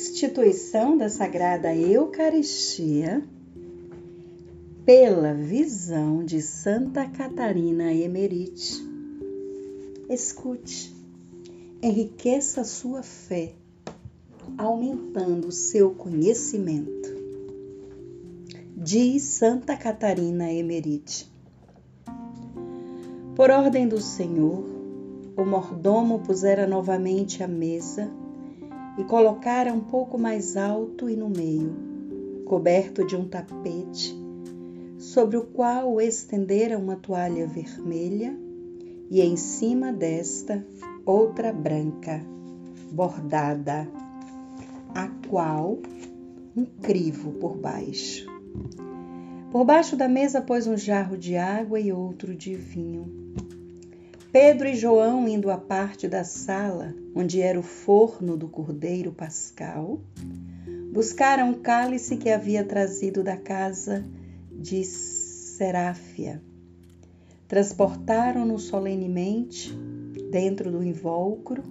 instituição da Sagrada Eucaristia pela visão de Santa Catarina Emerite. Escute, enriqueça sua fé, aumentando seu conhecimento. Diz Santa Catarina Emerite. Por ordem do Senhor, o mordomo pusera novamente a mesa e colocara um pouco mais alto e no meio, coberto de um tapete, sobre o qual estendera uma toalha vermelha e em cima desta outra branca, bordada, a qual um crivo por baixo. Por baixo da mesa pôs um jarro de água e outro de vinho. Pedro e João, indo à parte da sala onde era o forno do cordeiro pascal, buscaram o cálice que havia trazido da casa de Seráfia. Transportaram-no solenemente dentro do invólucro.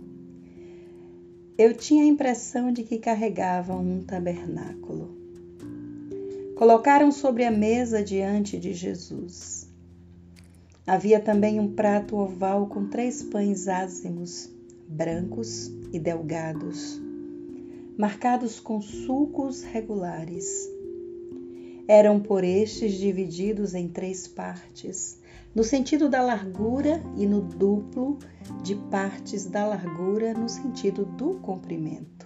Eu tinha a impressão de que carregavam um tabernáculo. Colocaram sobre a mesa diante de Jesus. Havia também um prato oval com três pães ázimos, brancos e delgados, marcados com sulcos regulares. Eram por estes divididos em três partes, no sentido da largura e no duplo de partes da largura no sentido do comprimento.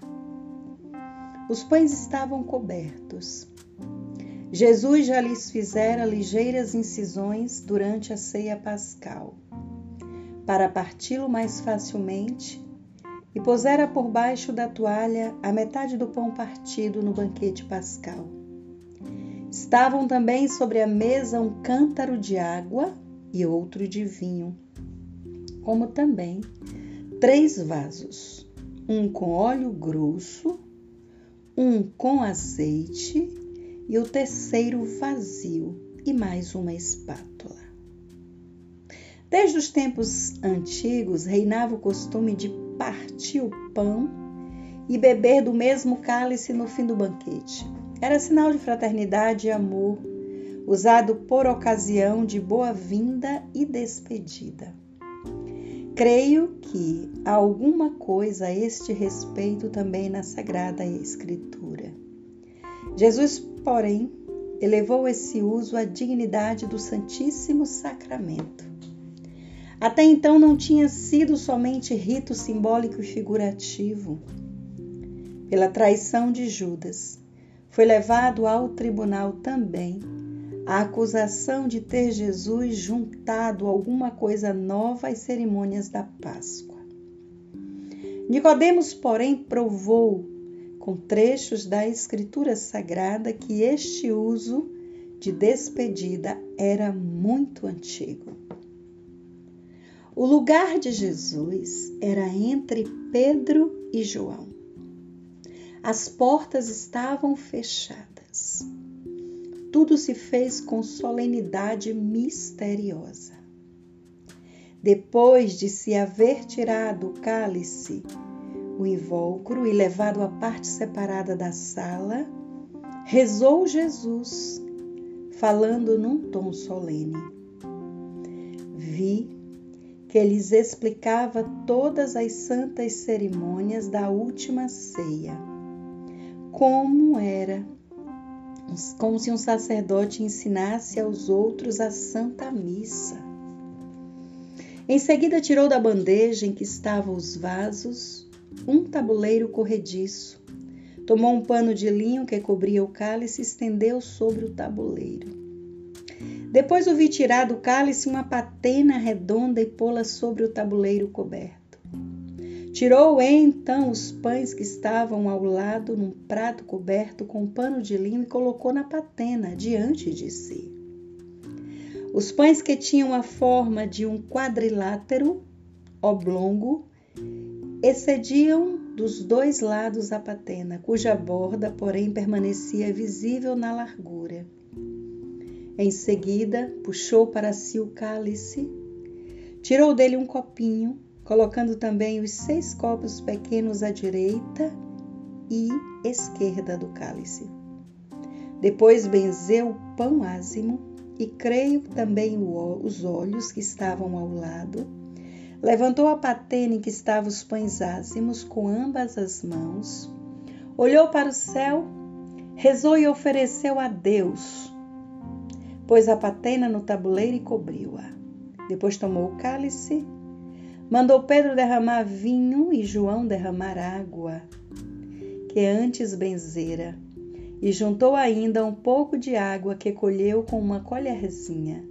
Os pães estavam cobertos Jesus já lhes fizera ligeiras incisões durante a ceia pascal, para parti-lo mais facilmente, e pusera por baixo da toalha a metade do pão partido no banquete pascal. Estavam também sobre a mesa um cântaro de água e outro de vinho, como também três vasos, um com óleo grosso, um com azeite e o terceiro vazio e mais uma espátula. Desde os tempos antigos reinava o costume de partir o pão e beber do mesmo cálice no fim do banquete. Era sinal de fraternidade e amor, usado por ocasião de boa-vinda e despedida. Creio que há alguma coisa a este respeito também na Sagrada Escritura. Jesus, porém, elevou esse uso à dignidade do Santíssimo Sacramento. Até então não tinha sido somente rito simbólico e figurativo. Pela traição de Judas, foi levado ao tribunal também a acusação de ter Jesus juntado alguma coisa nova às cerimônias da Páscoa. Nicodemos, porém, provou com trechos da Escritura Sagrada que este uso de despedida era muito antigo. O lugar de Jesus era entre Pedro e João. As portas estavam fechadas. Tudo se fez com solenidade misteriosa. Depois de se haver tirado o cálice o invólucro e levado à parte separada da sala, rezou Jesus, falando num tom solene. Vi que lhes explicava todas as santas cerimônias da última ceia, como era, como se um sacerdote ensinasse aos outros a Santa Missa. Em seguida, tirou da bandeja em que estavam os vasos um tabuleiro corrediço. Tomou um pano de linho que cobria o cálice e estendeu sobre o tabuleiro. Depois o vi tirar do cálice uma patena redonda e pô-la sobre o tabuleiro coberto. Tirou então os pães que estavam ao lado num prato coberto com um pano de linho e colocou na patena diante de si. Os pães que tinham a forma de um quadrilátero oblongo excediam dos dois lados a patena, cuja borda, porém, permanecia visível na largura. Em seguida, puxou para si o cálice, tirou dele um copinho, colocando também os seis copos pequenos à direita e esquerda do cálice. Depois benzeu o pão ázimo e creio também os olhos que estavam ao lado. Levantou a patena em que estavam os pães ázimos com ambas as mãos. Olhou para o céu, rezou e ofereceu a Deus. Pôs a patena no tabuleiro e cobriu-a. Depois tomou o cálice, mandou Pedro derramar vinho e João derramar água, que antes benzera e juntou ainda um pouco de água que colheu com uma colherzinha.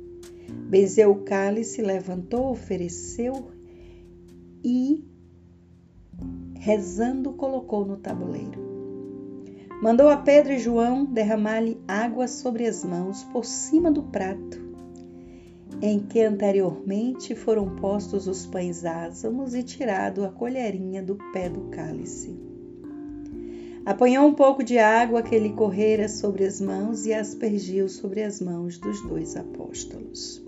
Benzeu o cálice, levantou, ofereceu e, rezando, colocou no tabuleiro. Mandou a Pedro e João derramar-lhe água sobre as mãos por cima do prato, em que anteriormente foram postos os pães ázimos e tirado a colherinha do pé do cálice. Apanhou um pouco de água que lhe correra sobre as mãos e aspergiu sobre as mãos dos dois apóstolos.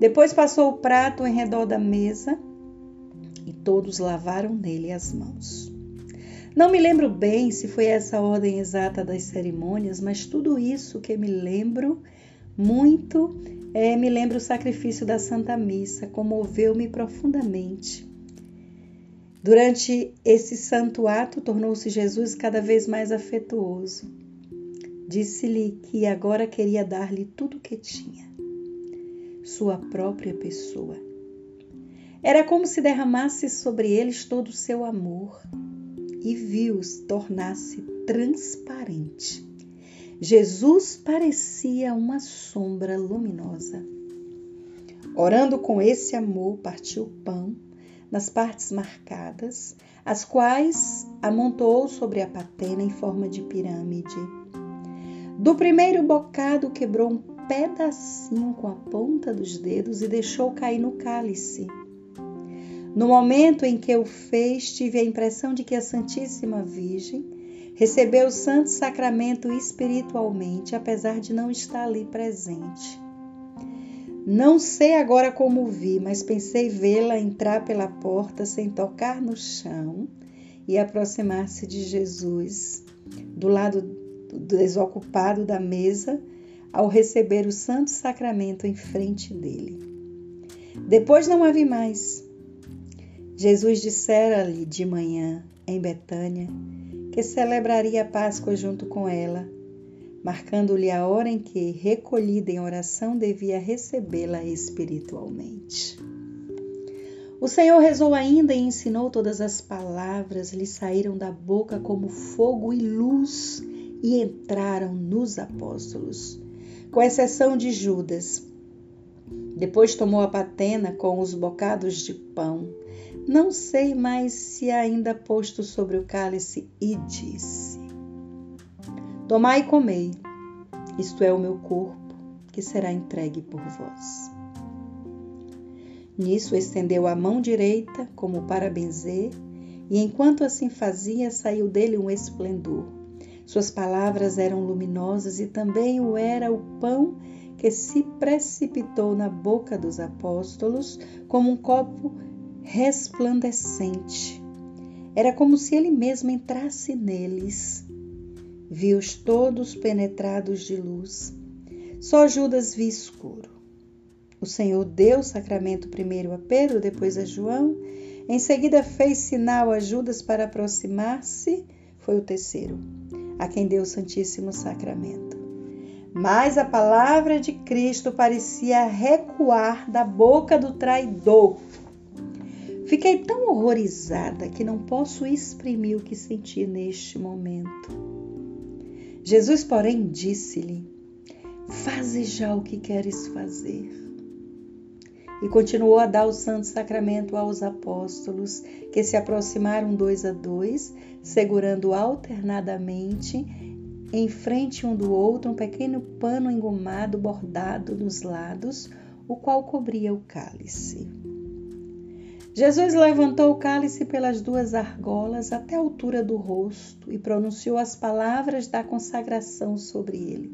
Depois passou o prato em redor da mesa e todos lavaram nele as mãos. Não me lembro bem se foi essa a ordem exata das cerimônias, mas tudo isso que me lembro muito é, me lembra o sacrifício da Santa Missa, comoveu-me profundamente. Durante esse santo ato, tornou-se Jesus cada vez mais afetuoso. Disse-lhe que agora queria dar-lhe tudo o que tinha, sua própria pessoa. Era como se derramasse sobre eles todo o seu amor e viu-os tornar-se transparente. Jesus parecia uma sombra luminosa. Orando com esse amor, partiu o pão nas partes marcadas, as quais amontoou sobre a patena em forma de pirâmide. Do primeiro bocado quebrou um pedacinho com a ponta dos dedos e deixou cair no cálice. No momento em que o fez, tive a impressão de que a Santíssima Virgem recebeu o Santo Sacramento espiritualmente, apesar de não estar ali presente. Não sei agora como vi, mas pensei vê-la entrar pela porta sem tocar no chão e aproximar-se de Jesus, do lado desocupado da mesa, ao receber o Santo Sacramento em frente dele. Depois não a vi mais. Jesus dissera-lhe de manhã, em Betânia, que celebraria a Páscoa junto com ela marcando-lhe a hora em que, recolhida em oração, devia recebê-la espiritualmente. O Senhor rezou ainda e ensinou todas as palavras, lhe saíram da boca como fogo e luz e entraram nos apóstolos, com exceção de Judas. Depois tomou a patena com os bocados de pão, não sei mais se ainda posto sobre o cálice, e disse: Tomai e comei, isto é o meu corpo, que será entregue por vós. Nisso estendeu a mão direita, como para benzer, e enquanto assim fazia, saiu dele um esplendor. Suas palavras eram luminosas e também o era o pão que se precipitou na boca dos apóstolos como um copo resplandecente. Era como se ele mesmo entrasse neles vi-os todos penetrados de luz. Só Judas vi escuro. O Senhor deu o sacramento primeiro a Pedro, depois a João. Em seguida fez sinal a Judas para aproximar-se. Foi o terceiro, a quem deu o Santíssimo Sacramento. Mas a palavra de Cristo parecia recuar da boca do traidor. Fiquei tão horrorizada que não posso exprimir o que senti neste momento. Jesus, porém, disse-lhe: Faze já o que queres fazer. E continuou a dar o santo sacramento aos apóstolos, que se aproximaram dois a dois, segurando alternadamente em frente um do outro um pequeno pano engomado bordado nos lados, o qual cobria o cálice. Jesus levantou o cálice pelas duas argolas até a altura do rosto e pronunciou as palavras da consagração sobre ele.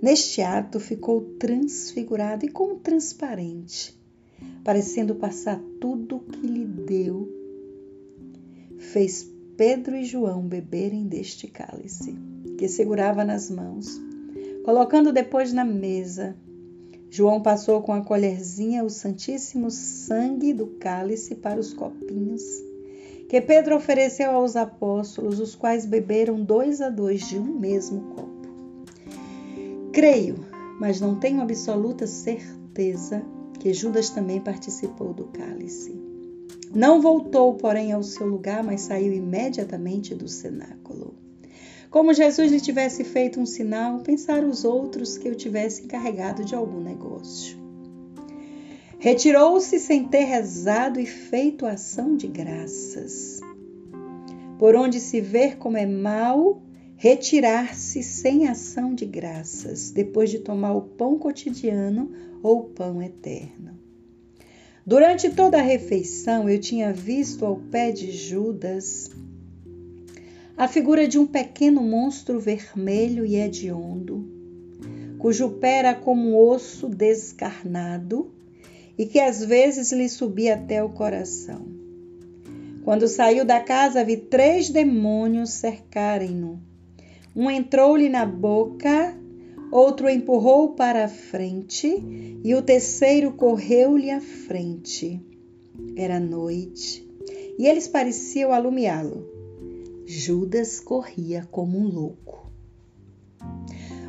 Neste ato ficou transfigurado e como transparente, parecendo passar tudo o que lhe deu. Fez Pedro e João beberem deste cálice, que segurava nas mãos, colocando depois na mesa. João passou com a colherzinha o santíssimo sangue do cálice para os copinhos, que Pedro ofereceu aos apóstolos, os quais beberam dois a dois de um mesmo copo. Creio, mas não tenho absoluta certeza que Judas também participou do cálice. Não voltou, porém, ao seu lugar, mas saiu imediatamente do cenáculo. Como Jesus lhe tivesse feito um sinal, pensaram os outros que eu tivesse encarregado de algum negócio. Retirou-se sem ter rezado e feito ação de graças. Por onde se vê como é mal retirar-se sem ação de graças, depois de tomar o pão cotidiano ou o pão eterno. Durante toda a refeição, eu tinha visto ao pé de Judas a figura de um pequeno monstro vermelho e hediondo, cujo pé era como um osso descarnado e que às vezes lhe subia até o coração. Quando saiu da casa, vi três demônios cercarem-no. Um entrou-lhe na boca, outro empurrou para a frente e o terceiro correu-lhe à frente. Era noite e eles pareciam alumiá-lo. Judas corria como um louco.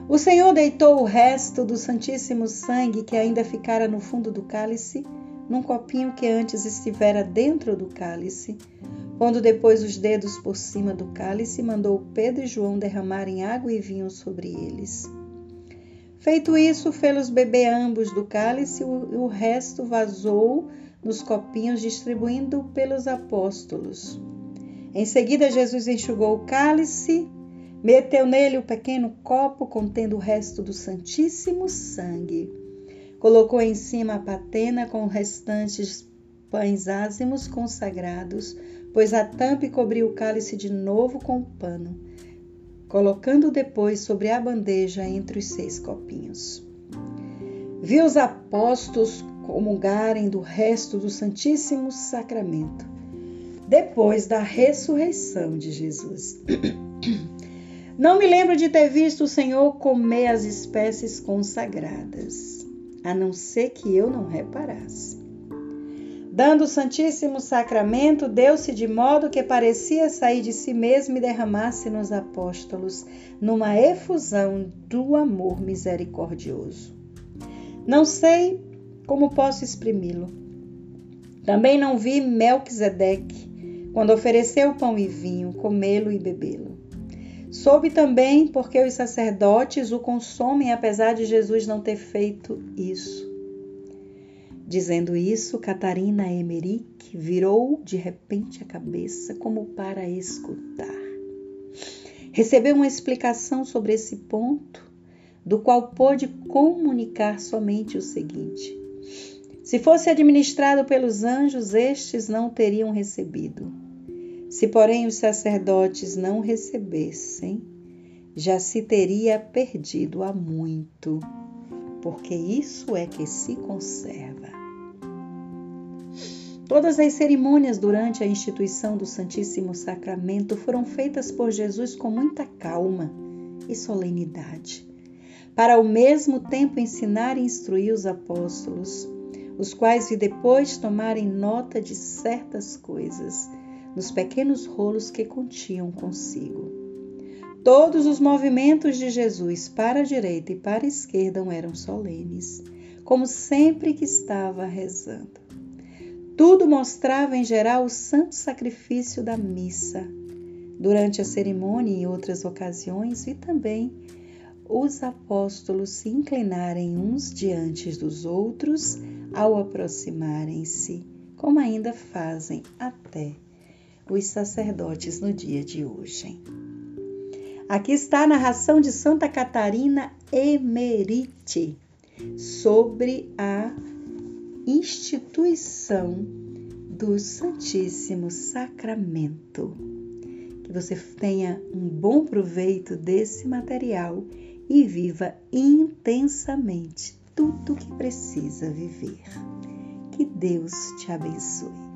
O Senhor deitou o resto do Santíssimo Sangue que ainda ficara no fundo do cálice, num copinho que antes estivera dentro do cálice, pondo depois os dedos por cima do cálice, mandou Pedro e João derramarem água e vinho sobre eles. Feito isso, fê-los beber ambos do cálice e o resto vazou nos copinhos, distribuindo pelos apóstolos. Em seguida, Jesus enxugou o cálice, meteu nele o pequeno copo contendo o resto do Santíssimo Sangue. Colocou em cima a patena com restantes pães ázimos consagrados, pôs a tampa e cobriu o cálice de novo com o pano, colocando depois sobre a bandeja entre os seis copinhos. Viu os apóstolos comungarem do resto do Santíssimo Sacramento depois da ressurreição de Jesus. Não me lembro de ter visto o Senhor comer as espécies consagradas, a não ser que eu não reparasse. Dando o Santíssimo Sacramento, deu-se de modo que parecia sair de si mesmo e derramar-se nos apóstolos, numa efusão do amor misericordioso. Não sei como posso exprimi-lo. Também não vi Melquisedeque, quando ofereceu pão e vinho, comê-lo e bebê-lo. Soube também porque os sacerdotes o consomem, apesar de Jesus não ter feito isso. Dizendo isso, Catarina Emerick virou de repente a cabeça como para escutar. Recebeu uma explicação sobre esse ponto, do qual pôde comunicar somente o seguinte: se fosse administrado pelos anjos, estes não teriam recebido. Se, porém, os sacerdotes não recebessem, já se teria perdido há muito, porque isso é que se conserva. Todas as cerimônias durante a instituição do Santíssimo Sacramento foram feitas por Jesus com muita calma e solenidade, para ao mesmo tempo ensinar e instruir os apóstolos, os quais depois tomarem nota de certas coisas nos pequenos rolos que continham consigo. Todos os movimentos de Jesus para a direita e para a esquerda eram solenes, como sempre que estava rezando. Tudo mostrava em geral o santo sacrifício da missa. Durante a cerimônia e em outras ocasiões, vi também os apóstolos se inclinarem uns diante dos outros ao aproximarem-se, como ainda fazem até os sacerdotes no dia de hoje. Aqui está a narração de Santa Catarina Emerite sobre a instituição do Santíssimo Sacramento. Que você tenha um bom proveito desse material e viva intensamente tudo o que precisa viver. Que Deus te abençoe.